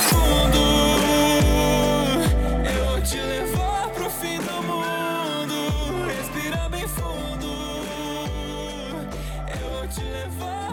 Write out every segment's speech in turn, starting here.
fundo.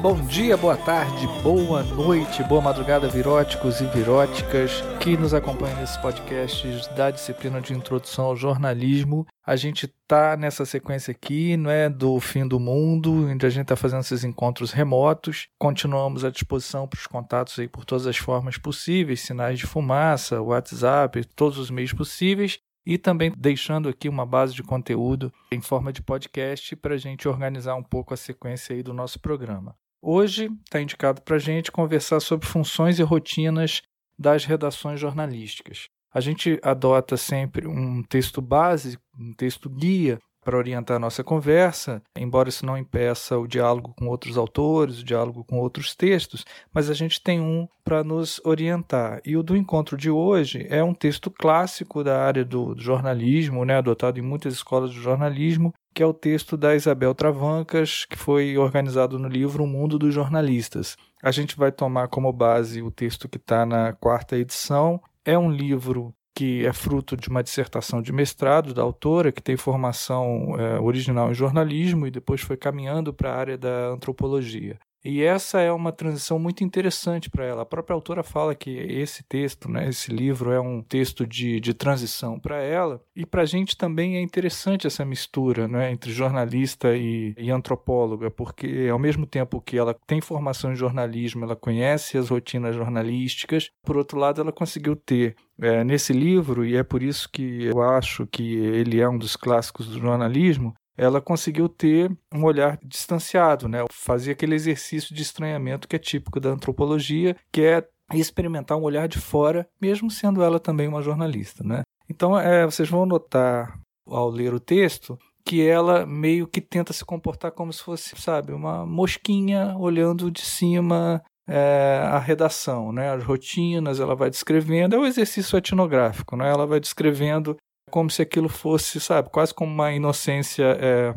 Bom dia, boa tarde, boa noite, boa madrugada, viróticos e viróticas que nos acompanham nesses podcasts da disciplina de introdução ao jornalismo. A gente tá nessa sequência aqui, não é do fim do mundo, onde a gente está fazendo esses encontros remotos. Continuamos à disposição para os contatos aí por todas as formas possíveis, sinais de fumaça, WhatsApp, todos os meios possíveis e também deixando aqui uma base de conteúdo em forma de podcast para a gente organizar um pouco a sequência aí do nosso programa. Hoje está indicado para a gente conversar sobre funções e rotinas das redações jornalísticas. A gente adota sempre um texto base, um texto guia para orientar a nossa conversa, embora isso não impeça o diálogo com outros autores, o diálogo com outros textos, mas a gente tem um para nos orientar. E o do encontro de hoje é um texto clássico da área do jornalismo, né, adotado em muitas escolas de jornalismo, que é o texto da Isabel Travancas, que foi organizado no livro O Mundo dos Jornalistas. A gente vai tomar como base o texto que está na quarta edição. É um livro que é fruto de uma dissertação de mestrado da autora, que tem formação é, original em jornalismo e depois foi caminhando para a área da antropologia. E essa é uma transição muito interessante para ela. A própria autora fala que esse texto, né, esse livro, é um texto de, de transição para ela. E para a gente também é interessante essa mistura né, entre jornalista e, e antropóloga, porque ao mesmo tempo que ela tem formação em jornalismo, ela conhece as rotinas jornalísticas, por outro lado, ela conseguiu ter é, nesse livro, e é por isso que eu acho que ele é um dos clássicos do jornalismo, ela conseguiu ter um olhar distanciado, né? Fazia aquele exercício de estranhamento que é típico da antropologia, que é experimentar um olhar de fora, mesmo sendo ela também uma jornalista, né? Então, é, vocês vão notar ao ler o texto que ela meio que tenta se comportar como se fosse, sabe, uma mosquinha olhando de cima é, a redação, né? As rotinas, ela vai descrevendo, é o exercício etnográfico, né? Ela vai descrevendo como se aquilo fosse, sabe, quase como uma inocência é,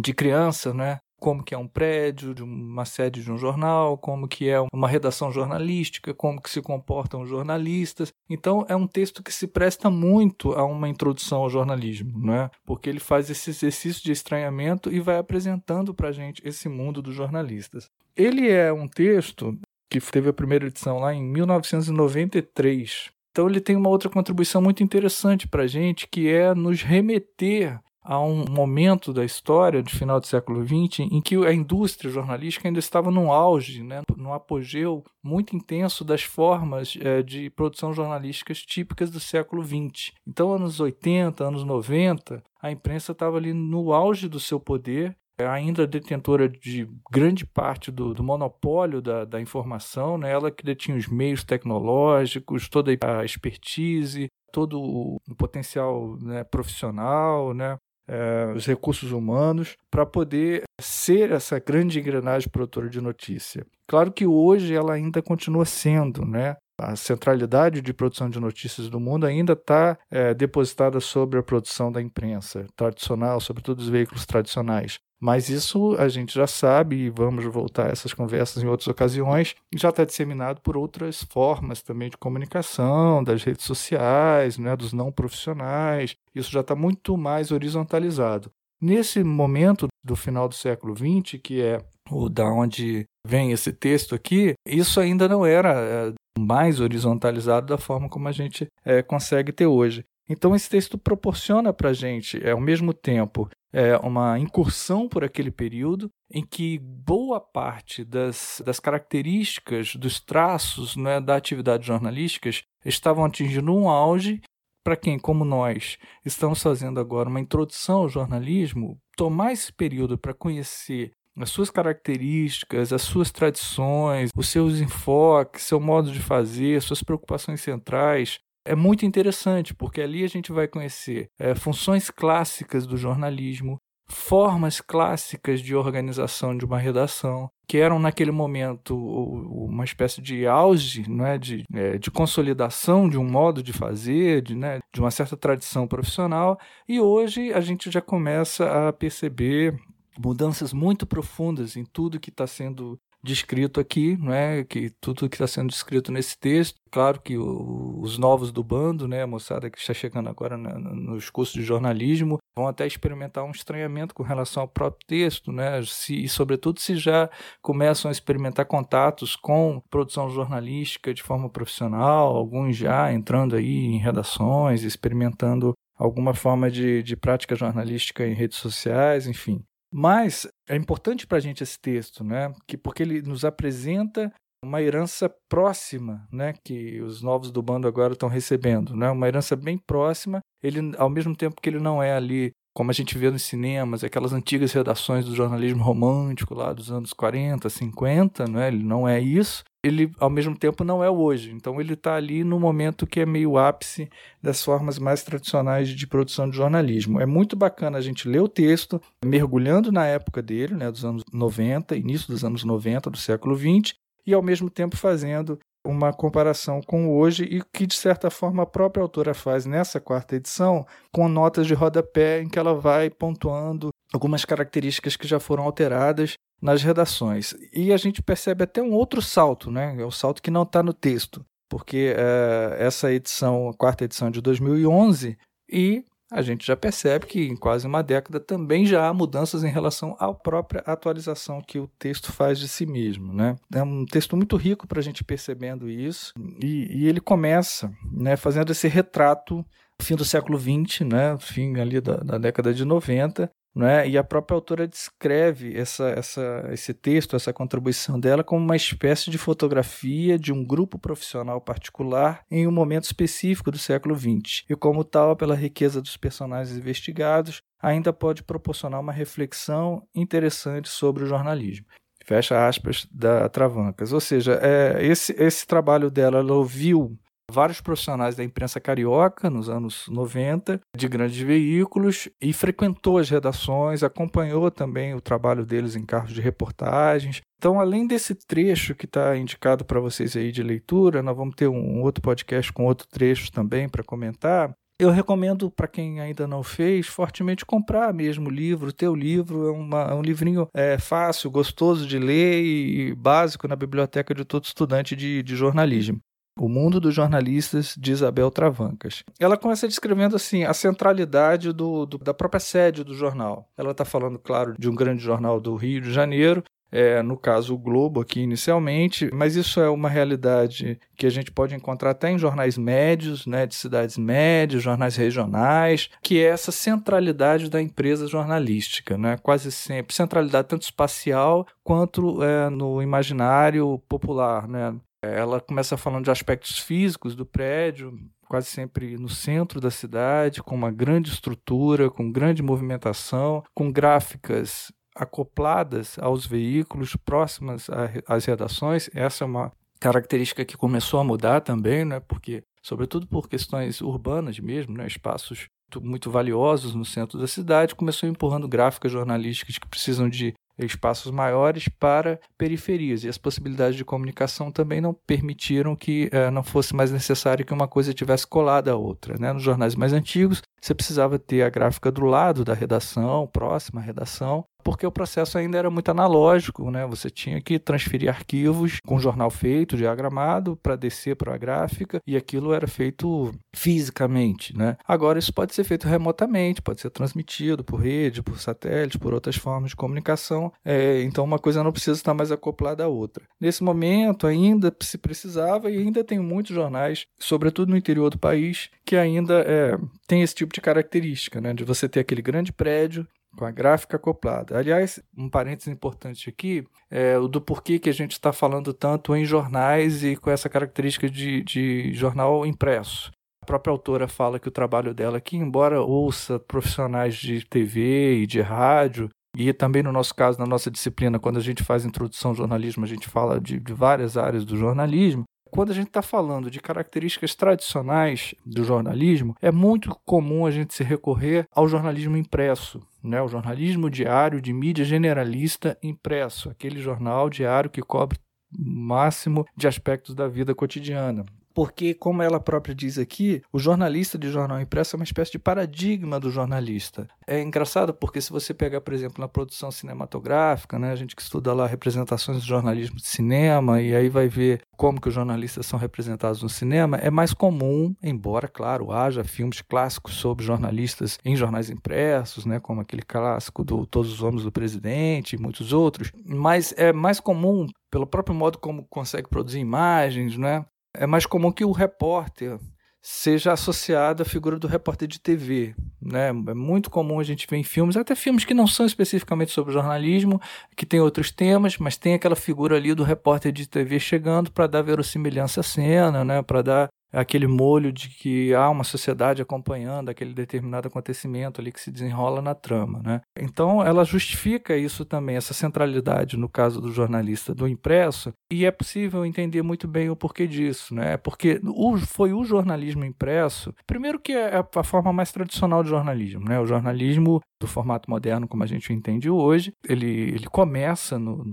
de criança, né? Como que é um prédio, de uma sede de um jornal, como que é uma redação jornalística, como que se comportam os jornalistas. Então é um texto que se presta muito a uma introdução ao jornalismo, né? Porque ele faz esse exercício de estranhamento e vai apresentando para gente esse mundo dos jornalistas. Ele é um texto que teve a primeira edição lá em 1993, então ele tem uma outra contribuição muito interessante para a gente, que é nos remeter a um momento da história do final do século XX em que a indústria jornalística ainda estava num auge, né, num apogeu muito intenso das formas é, de produção jornalísticas típicas do século XX. Então, anos 80, anos 90, a imprensa estava ali no auge do seu poder ainda detentora de grande parte do, do monopólio da, da, informação, né? ela que detinha os meios tecnológicos, toda a expertise, todo o potencial né, profissional, né? É, os recursos humanos, para poder ser essa grande engrenagem produtora de notícia. Claro que hoje ela ainda continua sendo, né? A centralidade de produção de notícias do mundo ainda está é, depositada sobre a produção da imprensa tradicional, sobretudo os veículos tradicionais. Mas isso a gente já sabe, e vamos voltar a essas conversas em outras ocasiões, já está disseminado por outras formas também de comunicação, das redes sociais, né, dos não profissionais. Isso já está muito mais horizontalizado. Nesse momento do final do século XX, que é o da onde vem esse texto aqui, isso ainda não era é, mais horizontalizado da forma como a gente é, consegue ter hoje. Então, esse texto proporciona para a gente, é, ao mesmo tempo, é, uma incursão por aquele período em que boa parte das, das características, dos traços né, da atividade jornalística estavam atingindo um auge para quem, como nós, estamos fazendo agora uma introdução ao jornalismo, tomar esse período para conhecer as suas características, as suas tradições, os seus enfoques, seu modo de fazer, suas preocupações centrais, é muito interessante, porque ali a gente vai conhecer é, funções clássicas do jornalismo, formas clássicas de organização de uma redação, que eram naquele momento uma espécie de auge, não é? de, é, de consolidação de um modo de fazer, de, né? de uma certa tradição profissional, e hoje a gente já começa a perceber mudanças muito profundas em tudo que está sendo descrito aqui, né, que tudo que está sendo descrito nesse texto. Claro que o, os novos do bando, né, a moçada que está chegando agora nos cursos de jornalismo, vão até experimentar um estranhamento com relação ao próprio texto, né, se, e sobretudo se já começam a experimentar contatos com produção jornalística de forma profissional, alguns já entrando aí em redações, experimentando alguma forma de, de prática jornalística em redes sociais, enfim. Mas é importante para a gente esse texto, né? Que, porque ele nos apresenta uma herança próxima, né, que os novos do bando agora estão recebendo, né, uma herança bem próxima. Ele, ao mesmo tempo que ele não é ali como a gente vê nos cinemas, aquelas antigas redações do jornalismo romântico lá dos anos 40, 50, né? ele não é isso. Ele, ao mesmo tempo, não é hoje. Então, ele está ali no momento que é meio ápice das formas mais tradicionais de produção de jornalismo. É muito bacana a gente ler o texto, mergulhando na época dele, né, dos anos 90, início dos anos 90 do século 20, e ao mesmo tempo fazendo uma comparação com hoje e que, de certa forma, a própria autora faz nessa quarta edição, com notas de rodapé em que ela vai pontuando algumas características que já foram alteradas nas redações. E a gente percebe até um outro salto, né? é o salto que não está no texto, porque é, essa edição, a quarta edição de 2011, e a gente já percebe que em quase uma década também já há mudanças em relação à própria atualização que o texto faz de si mesmo. Né? É um texto muito rico para a gente percebendo isso, e, e ele começa né, fazendo esse retrato fim do século XX, né, fim ali da, da década de 90, né? E a própria autora descreve essa, essa, esse texto, essa contribuição dela, como uma espécie de fotografia de um grupo profissional particular em um momento específico do século XX. E, como tal, pela riqueza dos personagens investigados, ainda pode proporcionar uma reflexão interessante sobre o jornalismo fecha aspas, da Travancas. Ou seja, é, esse, esse trabalho dela, ela ouviu vários profissionais da imprensa carioca nos anos 90, de grandes veículos, e frequentou as redações, acompanhou também o trabalho deles em carros de reportagens. Então, além desse trecho que está indicado para vocês aí de leitura, nós vamos ter um outro podcast com outro trecho também para comentar. Eu recomendo para quem ainda não fez, fortemente comprar mesmo o livro. Teu livro é, uma, é um livrinho é, fácil, gostoso de ler e, e básico na biblioteca de todo estudante de, de jornalismo. O Mundo dos Jornalistas, de Isabel Travancas. Ela começa descrevendo assim a centralidade do, do da própria sede do jornal. Ela está falando, claro, de um grande jornal do Rio de Janeiro, é, no caso o Globo aqui inicialmente, mas isso é uma realidade que a gente pode encontrar até em jornais médios, né, de cidades médias, jornais regionais, que é essa centralidade da empresa jornalística, né, quase sempre centralidade tanto espacial quanto é, no imaginário popular, né, ela começa falando de aspectos físicos do prédio, quase sempre no centro da cidade, com uma grande estrutura, com grande movimentação, com gráficas acopladas aos veículos, próximas às redações. Essa é uma característica que começou a mudar também, né? porque, sobretudo por questões urbanas mesmo, né? espaços muito valiosos no centro da cidade, começou empurrando gráficas jornalísticas que precisam de espaços maiores para periferias. E as possibilidades de comunicação também não permitiram que eh, não fosse mais necessário que uma coisa tivesse colada à outra. Né? Nos jornais mais antigos, você precisava ter a gráfica do lado da redação, próxima à redação, porque o processo ainda era muito analógico, né? Você tinha que transferir arquivos com jornal feito, diagramado, para descer para a gráfica, e aquilo era feito fisicamente, né? Agora isso pode ser feito remotamente, pode ser transmitido por rede, por satélite, por outras formas de comunicação. É, então uma coisa não precisa estar mais acoplada à outra. Nesse momento ainda se precisava e ainda tem muitos jornais, sobretudo no interior do país, que ainda é, tem esse tipo de característica, né? De você ter aquele grande prédio com a gráfica acoplada. Aliás, um parênteses importante aqui é o do porquê que a gente está falando tanto em jornais e com essa característica de, de jornal impresso. A própria autora fala que o trabalho dela aqui, embora ouça profissionais de TV e de rádio, e também no nosso caso, na nossa disciplina, quando a gente faz introdução ao jornalismo, a gente fala de, de várias áreas do jornalismo, quando a gente está falando de características tradicionais do jornalismo, é muito comum a gente se recorrer ao jornalismo impresso, né? o jornalismo diário de mídia generalista impresso, aquele jornal diário que cobre máximo de aspectos da vida cotidiana. Porque, como ela própria diz aqui, o jornalista de jornal impresso é uma espécie de paradigma do jornalista. É engraçado porque, se você pegar, por exemplo, na produção cinematográfica, né, a gente que estuda lá representações do jornalismo de cinema, e aí vai ver como que os jornalistas são representados no cinema, é mais comum, embora, claro, haja filmes clássicos sobre jornalistas em jornais impressos, né, como aquele clássico do Todos os Homens do Presidente e muitos outros, mas é mais comum pelo próprio modo como consegue produzir imagens, né? É mais comum que o repórter seja associado à figura do repórter de TV, né? É muito comum a gente ver em filmes, até filmes que não são especificamente sobre jornalismo, que tem outros temas, mas tem aquela figura ali do repórter de TV chegando para dar verossimilhança à cena, né? Para dar aquele molho de que há uma sociedade acompanhando aquele determinado acontecimento ali que se desenrola na trama, né? Então ela justifica isso também, essa centralidade no caso do jornalista do impresso, e é possível entender muito bem o porquê disso, né? Porque o, foi o jornalismo impresso, primeiro que é a forma mais tradicional de jornalismo, né? O jornalismo do formato moderno como a gente o entende hoje, ele, ele começa no,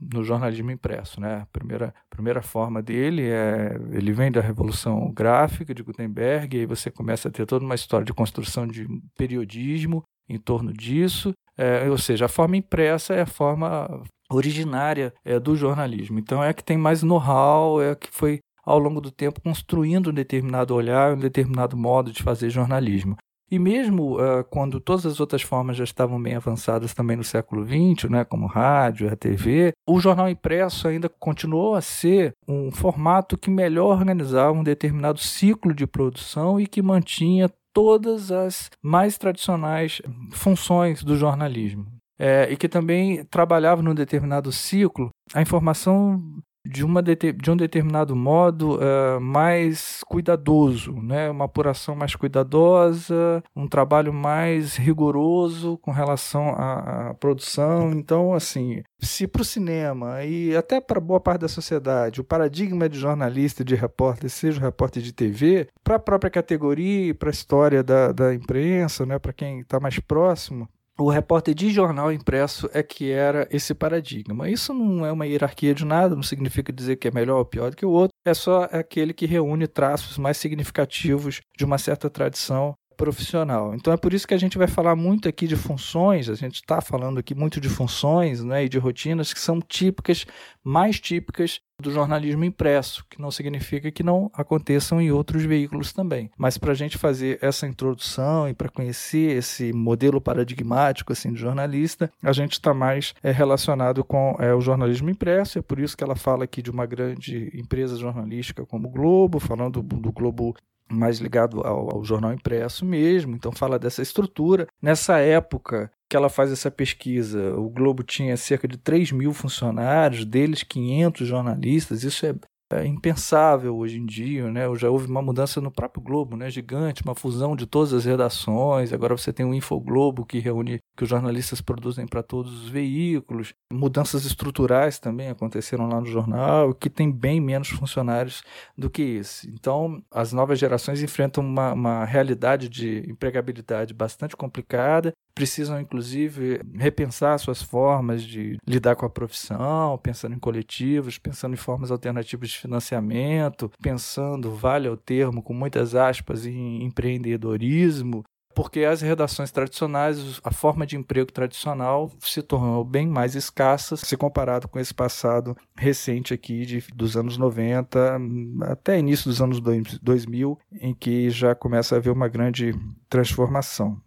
no jornalismo impresso, né? A primeira, primeira forma dele é ele vem da revolução gráfica de Gutenberg e aí você começa a ter toda uma história de construção de periodismo em torno disso, é, ou seja, a forma impressa é a forma originária é, do jornalismo. Então é a que tem mais know-how, é a que foi ao longo do tempo construindo um determinado olhar, um determinado modo de fazer jornalismo. E mesmo uh, quando todas as outras formas já estavam bem avançadas também no século XX, né, como rádio, a TV, o jornal impresso ainda continuou a ser um formato que melhor organizava um determinado ciclo de produção e que mantinha todas as mais tradicionais funções do jornalismo. É, e que também trabalhava num determinado ciclo a informação de, uma de um determinado modo uh, mais cuidadoso, né? uma apuração mais cuidadosa, um trabalho mais rigoroso com relação à, à produção. Então, assim, se para o cinema e até para boa parte da sociedade o paradigma de jornalista, de repórter, seja repórter de TV, para a própria categoria e para a história da, da imprensa, né? para quem está mais próximo, o repórter de jornal impresso é que era esse paradigma. Isso não é uma hierarquia de nada, não significa dizer que é melhor ou pior do que o outro, é só aquele que reúne traços mais significativos de uma certa tradição profissional. Então é por isso que a gente vai falar muito aqui de funções, a gente está falando aqui muito de funções né, e de rotinas que são típicas, mais típicas do jornalismo impresso, que não significa que não aconteçam em outros veículos também. Mas para a gente fazer essa introdução e para conhecer esse modelo paradigmático assim de jornalista, a gente está mais é, relacionado com é, o jornalismo impresso. É por isso que ela fala aqui de uma grande empresa jornalística como o Globo, falando do Globo mais ligado ao, ao, jornal impresso mesmo, então fala dessa estrutura. Nessa época que ela faz essa pesquisa, o Globo tinha cerca de 3 mil funcionários, deles 500 jornalistas, isso é é impensável hoje em dia, né? Já houve uma mudança no próprio Globo, né? Gigante, uma fusão de todas as redações. Agora você tem o Infoglobo que reúne que os jornalistas produzem para todos os veículos. Mudanças estruturais também aconteceram lá no jornal, que tem bem menos funcionários do que esse. Então, as novas gerações enfrentam uma, uma realidade de empregabilidade bastante complicada precisam inclusive repensar suas formas de lidar com a profissão, pensando em coletivos, pensando em formas alternativas de financiamento, pensando, vale o termo, com muitas aspas, em empreendedorismo, porque as redações tradicionais, a forma de emprego tradicional se tornou bem mais escassa se comparado com esse passado recente aqui de, dos anos 90 até início dos anos 2000, em que já começa a haver uma grande transformação.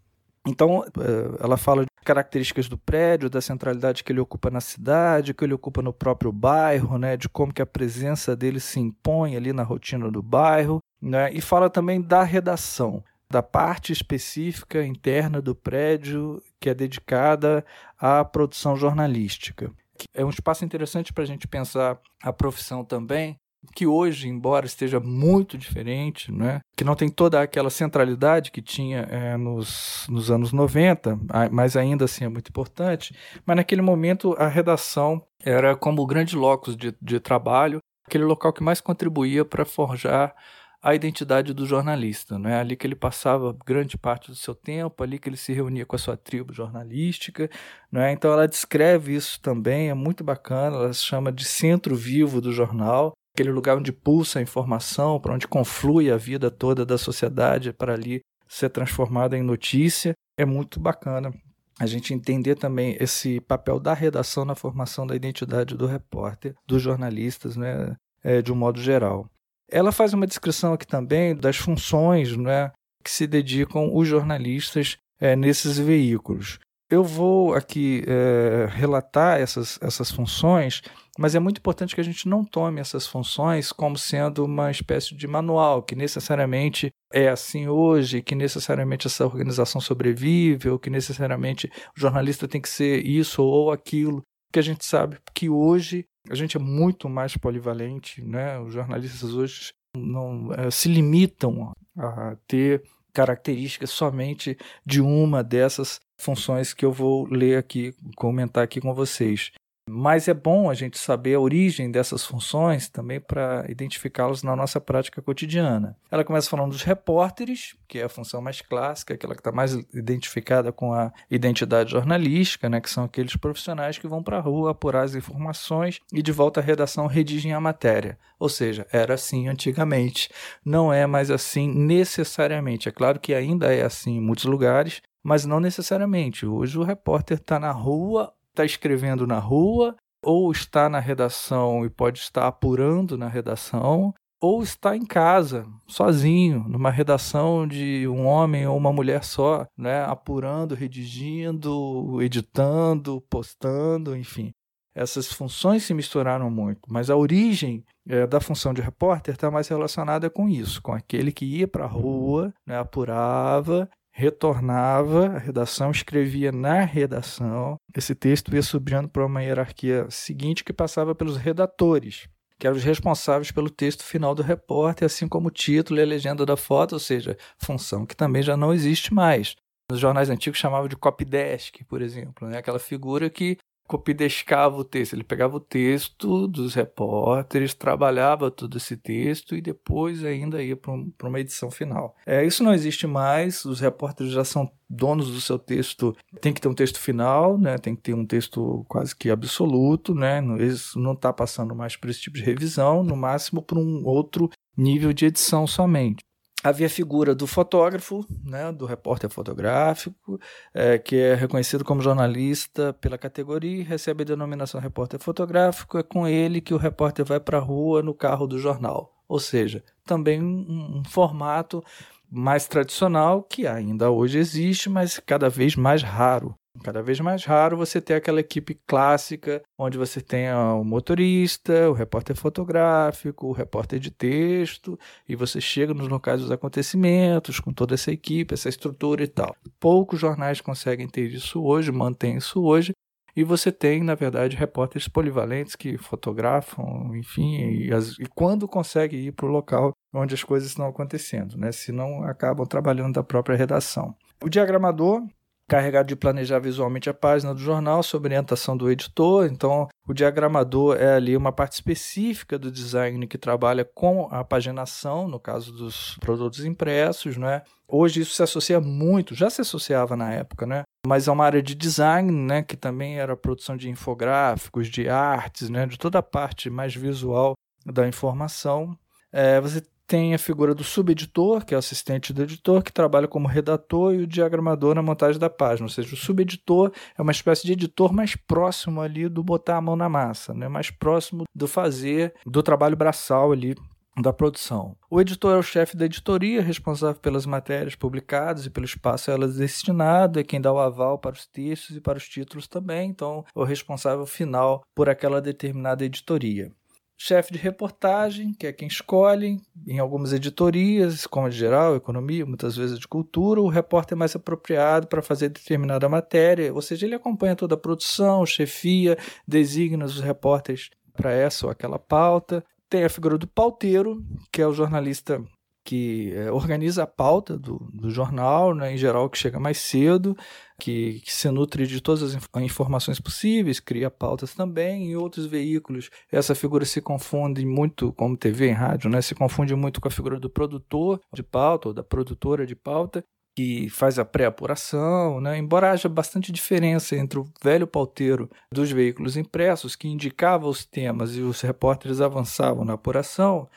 Então, eh, ela fala de características do prédio, da centralidade que ele ocupa na cidade, que ele ocupa no próprio bairro, né, de como que a presença dele se impõe ali na rotina do bairro, né, e fala também da redação, da parte específica interna do prédio que é dedicada à produção jornalística. É um espaço interessante para a gente pensar a profissão também, que hoje, embora esteja muito diferente, né, que não tem toda aquela centralidade que tinha é, nos, nos anos 90, mas ainda assim é muito importante, mas naquele momento a redação era como o grande locus de, de trabalho, aquele local que mais contribuía para forjar a identidade do jornalista. Né? Ali que ele passava grande parte do seu tempo, ali que ele se reunia com a sua tribo jornalística. Né? Então ela descreve isso também, é muito bacana, ela se chama de centro vivo do jornal. Aquele lugar onde pulsa a informação, para onde conflui a vida toda da sociedade para ali ser transformada em notícia. É muito bacana a gente entender também esse papel da redação na formação da identidade do repórter, dos jornalistas, né, é, de um modo geral. Ela faz uma descrição aqui também das funções né, que se dedicam os jornalistas é, nesses veículos. Eu vou aqui é, relatar essas, essas funções, mas é muito importante que a gente não tome essas funções como sendo uma espécie de manual, que necessariamente é assim hoje, que necessariamente essa organização sobrevive, ou que necessariamente o jornalista tem que ser isso ou aquilo, que a gente sabe que hoje a gente é muito mais polivalente, né? Os jornalistas hoje não é, se limitam a ter características somente de uma dessas funções que eu vou ler aqui, comentar aqui com vocês. Mas é bom a gente saber a origem dessas funções também para identificá-las na nossa prática cotidiana. Ela começa falando dos repórteres, que é a função mais clássica, aquela que está mais identificada com a identidade jornalística, né, que são aqueles profissionais que vão para a rua apurar as informações e de volta à redação redigem a matéria. Ou seja, era assim antigamente, não é mais assim necessariamente. É claro que ainda é assim em muitos lugares, mas não necessariamente. Hoje o repórter está na rua está escrevendo na rua, ou está na redação e pode estar apurando na redação, ou está em casa, sozinho, numa redação de um homem ou uma mulher só, né, apurando, redigindo, editando, postando, enfim. Essas funções se misturaram muito, mas a origem é, da função de repórter está mais relacionada com isso, com aquele que ia para a rua, né, apurava retornava à redação, escrevia na redação. Esse texto ia subindo para uma hierarquia seguinte que passava pelos redatores, que eram os responsáveis pelo texto final do repórter, assim como o título e a legenda da foto, ou seja, função que também já não existe mais. Nos jornais antigos chamava de copydesk, por exemplo, né? aquela figura que copidescava o texto. Ele pegava o texto dos repórteres, trabalhava todo esse texto e depois ainda ia para um, uma edição final. É, isso não existe mais, os repórteres já são donos do seu texto. Tem que ter um texto final, né? tem que ter um texto quase que absoluto, né? Isso não está passando mais por esse tipo de revisão, no máximo por um outro nível de edição somente havia a figura do fotógrafo, né, do repórter fotográfico, é, que é reconhecido como jornalista pela categoria recebe a denominação repórter fotográfico. É com ele que o repórter vai para a rua no carro do jornal. Ou seja, também um, um formato mais tradicional que ainda hoje existe, mas cada vez mais raro. Cada vez mais raro você ter aquela equipe clássica, onde você tenha o motorista, o repórter fotográfico, o repórter de texto, e você chega nos locais dos acontecimentos com toda essa equipe, essa estrutura e tal. Poucos jornais conseguem ter isso hoje, mantém isso hoje, e você tem, na verdade, repórteres polivalentes que fotografam, enfim, e, as, e quando consegue ir para o local onde as coisas estão acontecendo, né? Se não, acabam trabalhando da própria redação. O diagramador carregado de planejar visualmente a página do jornal sob orientação do editor. Então, o diagramador é ali uma parte específica do design que trabalha com a paginação, no caso dos produtos impressos, né? Hoje isso se associa muito, já se associava na época, né? Mas é uma área de design, né, que também era produção de infográficos, de artes, né, de toda a parte mais visual da informação. É, você tem a figura do subeditor, que é o assistente do editor, que trabalha como redator, e o diagramador na montagem da página. Ou seja, o subeditor é uma espécie de editor mais próximo ali do botar a mão na massa, né? mais próximo do fazer, do trabalho braçal ali da produção. O editor é o chefe da editoria, responsável pelas matérias publicadas e pelo espaço a elas destinado, é quem dá o aval para os textos e para os títulos também, então é o responsável final por aquela determinada editoria chefe de reportagem, que é quem escolhe, em algumas editorias, como de geral, economia, muitas vezes de cultura, o repórter é mais apropriado para fazer determinada matéria, ou seja, ele acompanha toda a produção, chefia, designa os repórteres para essa ou aquela pauta. Tem a figura do pauteiro, que é o jornalista que é, organiza a pauta do, do jornal, né, em geral que chega mais cedo, que, que, se nutre de todas as informações possíveis, cria pautas também, em outros veículos essa figura se confunde muito, como TV e rádio, né, se confunde muito com a figura do produtor de pauta ou da produtora de pauta, que faz a pré-apuração, né? embora haja bastante diferença entre o velho pauteiro dos veículos impressos, que indicava os temas e os repórteres avançavam na apuração,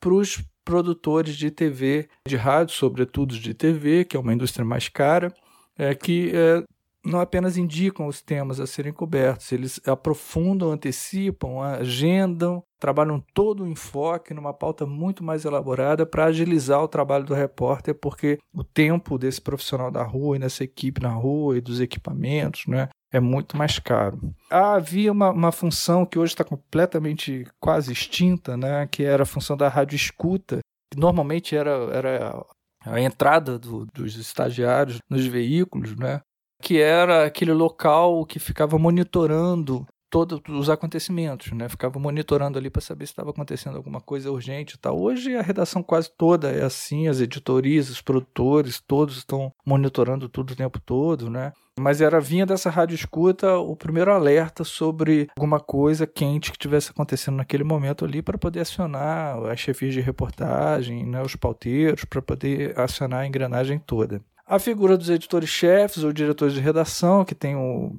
para os produtores de TV, de rádio, sobretudo de TV, que é uma indústria mais cara, é, que é, não apenas indicam os temas a serem cobertos, eles aprofundam, antecipam, agendam, trabalham todo o enfoque numa pauta muito mais elaborada para agilizar o trabalho do repórter, porque o tempo desse profissional da rua e dessa equipe na rua e dos equipamentos, né, é muito mais caro. Havia uma, uma função que hoje está completamente quase extinta, né, que era a função da rádio escuta, que normalmente era, era a entrada do, dos estagiários nos veículos, né, que era aquele local que ficava monitorando todos os acontecimentos, né? Ficava monitorando ali para saber se estava acontecendo alguma coisa urgente e tal. Hoje a redação quase toda é assim, as editorias, os produtores, todos estão monitorando tudo o tempo todo, né? Mas era vinha dessa rádio escuta o primeiro alerta sobre alguma coisa quente que tivesse acontecendo naquele momento ali para poder acionar as chefias de reportagem, né, os pauteiros, para poder acionar a engrenagem toda. A figura dos editores-chefes ou diretores de redação, que tem o,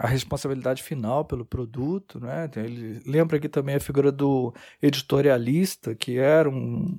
a responsabilidade final pelo produto, né? Ele lembra aqui também a figura do editorialista, que era um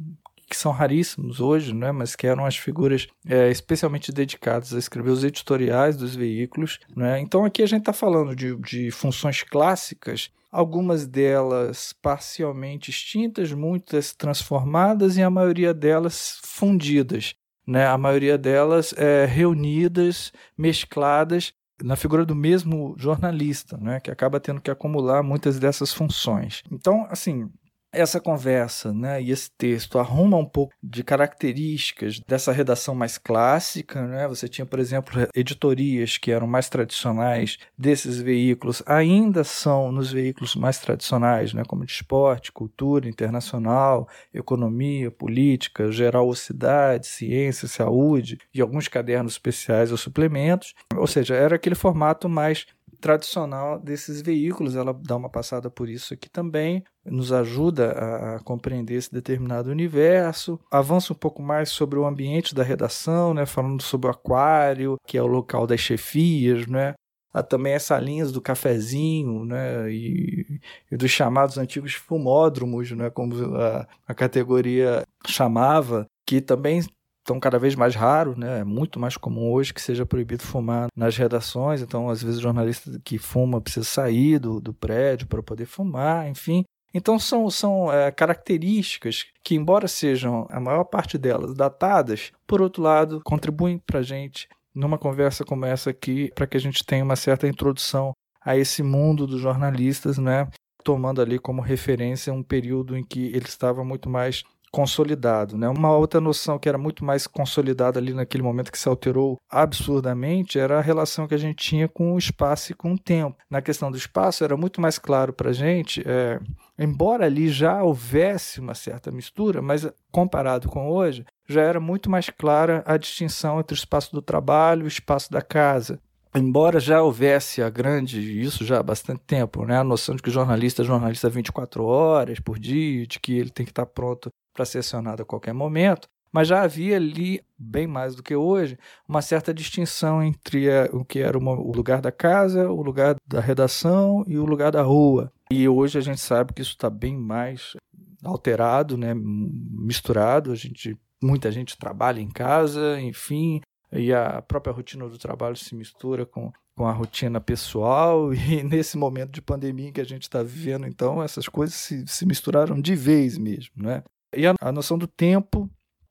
que são raríssimos hoje, né? mas que eram as figuras é, especialmente dedicadas a escrever os editoriais dos veículos. Né? Então aqui a gente está falando de, de funções clássicas, algumas delas parcialmente extintas, muitas transformadas e a maioria delas fundidas né? A maioria delas é, reunidas, mescladas na figura do mesmo jornalista, né? Que acaba tendo que acumular muitas dessas funções. Então, assim, essa conversa né, e esse texto arruma um pouco de características dessa redação mais clássica. Né? Você tinha, por exemplo, editorias que eram mais tradicionais desses veículos, ainda são nos veículos mais tradicionais, né, como de esporte, cultura, internacional, economia, política, geral ou cidade, ciência, saúde e alguns cadernos especiais ou suplementos. Ou seja, era aquele formato mais tradicional desses veículos. Ela dá uma passada por isso aqui também, nos ajuda a, compreender esse determinado universo. Avança um pouco mais sobre o ambiente da redação, né, falando sobre o aquário, que é o local das chefias, né? Há também as salinhas do cafezinho, né, e, e dos chamados antigos fumódromos, né, como a, a categoria chamava, que também estão cada vez mais raro, né? É muito mais comum hoje que seja proibido fumar nas redações. Então, às vezes, o jornalista que fuma precisa sair do, do prédio para poder fumar, enfim. Então, são, são é, características que, embora sejam a maior parte delas datadas, por outro lado, contribuem para a gente numa conversa como essa aqui, para que a gente tenha uma certa introdução a esse mundo dos jornalistas, né? tomando ali como referência um período em que ele estava muito mais consolidado. Né? Uma outra noção que era muito mais consolidada ali naquele momento que se alterou absurdamente era a relação que a gente tinha com o espaço e com o tempo. Na questão do espaço, era muito mais claro para a gente, é, embora ali já houvesse uma certa mistura, mas comparado com hoje, já era muito mais clara a distinção entre o espaço do trabalho e o espaço da casa embora já houvesse a grande, isso já há bastante tempo, né, a noção de que o jornalista é jornalista 24 horas por dia, de que ele tem que estar pronto para ser acionado a qualquer momento, mas já havia ali, bem mais do que hoje, uma certa distinção entre o que era o lugar da casa, o lugar da redação e o lugar da rua. E hoje a gente sabe que isso está bem mais alterado, né, misturado. A gente, muita gente trabalha em casa, enfim, e a própria rotina do trabalho se mistura com, com a rotina pessoal e nesse momento de pandemia que a gente está vivendo, então essas coisas se, se misturaram de vez mesmo, né? E a, a noção do tempo,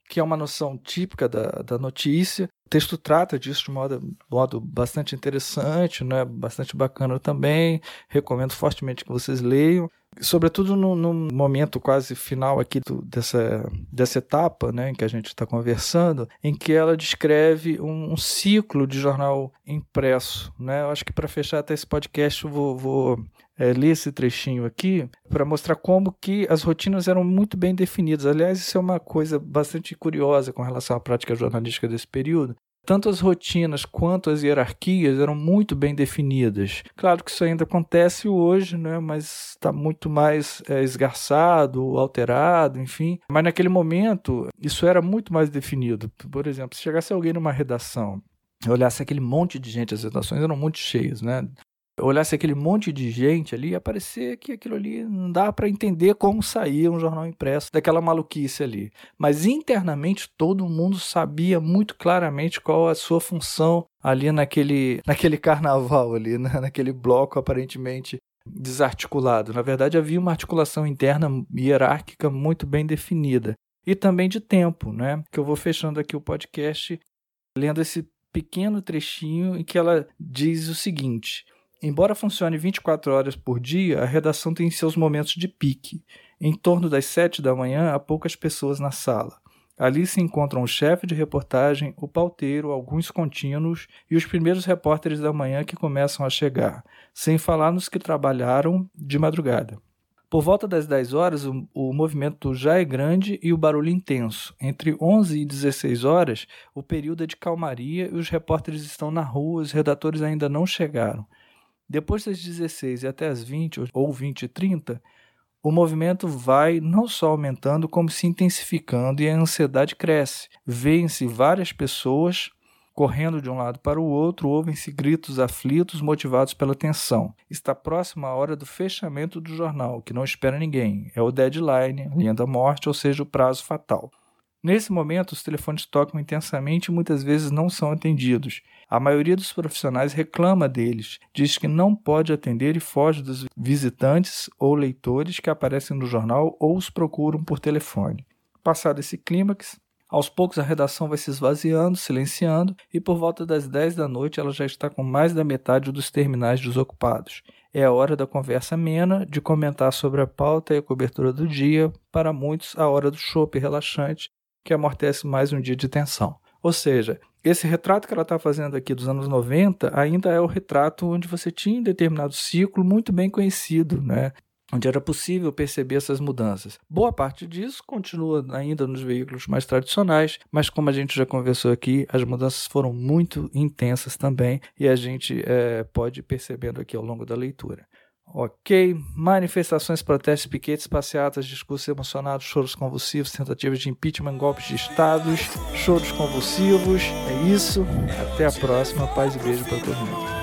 que é uma noção típica da, da notícia. O texto trata disso de modo, modo bastante interessante, né? bastante bacana também. Recomendo fortemente que vocês leiam. Sobretudo no, no momento quase final aqui do, dessa, dessa etapa né, em que a gente está conversando, em que ela descreve um, um, ciclo de jornal impresso. Né? Eu acho que para fechar até esse podcast, eu vou, vou é, ler esse trechinho aqui para mostrar como que as rotinas eram muito bem definidas. Aliás, isso é uma coisa bastante curiosa com relação à prática jornalística desse período, tanto as rotinas quanto as hierarquias eram muito bem definidas. Claro que isso ainda acontece hoje, né? mas está muito mais é, esgarçado, alterado, enfim. Mas naquele momento, isso era muito mais definido. Por exemplo, se chegasse alguém numa redação olhasse aquele monte de gente, as redações eram muito cheias, né? Olhasse aquele monte de gente ali, ia parecer que aquilo ali não dá para entender como saía um jornal impresso daquela maluquice ali. Mas internamente todo mundo sabia muito claramente qual a sua função ali naquele, naquele carnaval ali, né? naquele bloco aparentemente desarticulado. Na verdade, havia uma articulação interna hierárquica muito bem definida. E também de tempo, né? Que eu vou fechando aqui o podcast lendo esse pequeno trechinho em que ela diz o seguinte: Embora funcione 24 horas por dia, a redação tem seus momentos de pique. Em torno das 7 da manhã, há poucas pessoas na sala. Ali se encontram o chefe de reportagem, o pauteiro, alguns contínuos e os primeiros repórteres da manhã que começam a chegar, sem falar nos que trabalharam de madrugada. Por volta das 10 horas, o, o, movimento já é grande e o barulho intenso. Entre 11 e 16 horas, o período é de calmaria e os repórteres estão na rua, os redatores ainda não chegaram. Depois das 16 e até as 20 ou 20 e 30, o movimento vai não só aumentando, como se intensificando e a ansiedade cresce. Vêem-se várias pessoas correndo de um lado para o outro, ouvem-se gritos aflitos motivados pela tensão. Está próxima a hora do fechamento do jornal, que não espera ninguém. É o deadline, a linha da morte, ou seja, o prazo fatal. Nesse momento, os telefones tocam intensamente e muitas vezes não são atendidos. A maioria dos profissionais reclama deles, diz que não pode atender e foge dos visitantes ou leitores que aparecem no jornal ou os procuram por telefone. Passado esse clímax, aos poucos a redação vai se esvaziando, silenciando, e por volta das 10 da noite ela já está com mais da metade dos terminais desocupados. É a hora da conversa amena, de comentar sobre a pauta e a cobertura do dia, para muitos a hora do chopp relaxante que amortece mais um dia de tensão. Ou seja, esse retrato que ela está fazendo aqui dos anos 90 ainda é o retrato onde você tinha um determinado ciclo muito bem conhecido, né? onde era possível perceber essas mudanças. Boa parte disso continua ainda nos veículos mais tradicionais, mas como a gente já conversou aqui, as mudanças foram muito intensas também e a gente é, pode ir percebendo aqui ao longo da leitura. Ok, manifestações, protestos, piquetes, passeatas, discursos emocionados, choros convulsivos, tentativas de impeachment, golpes de estados, choros convulsivos. É isso. Até a próxima. Paz e beijo para todo mundo.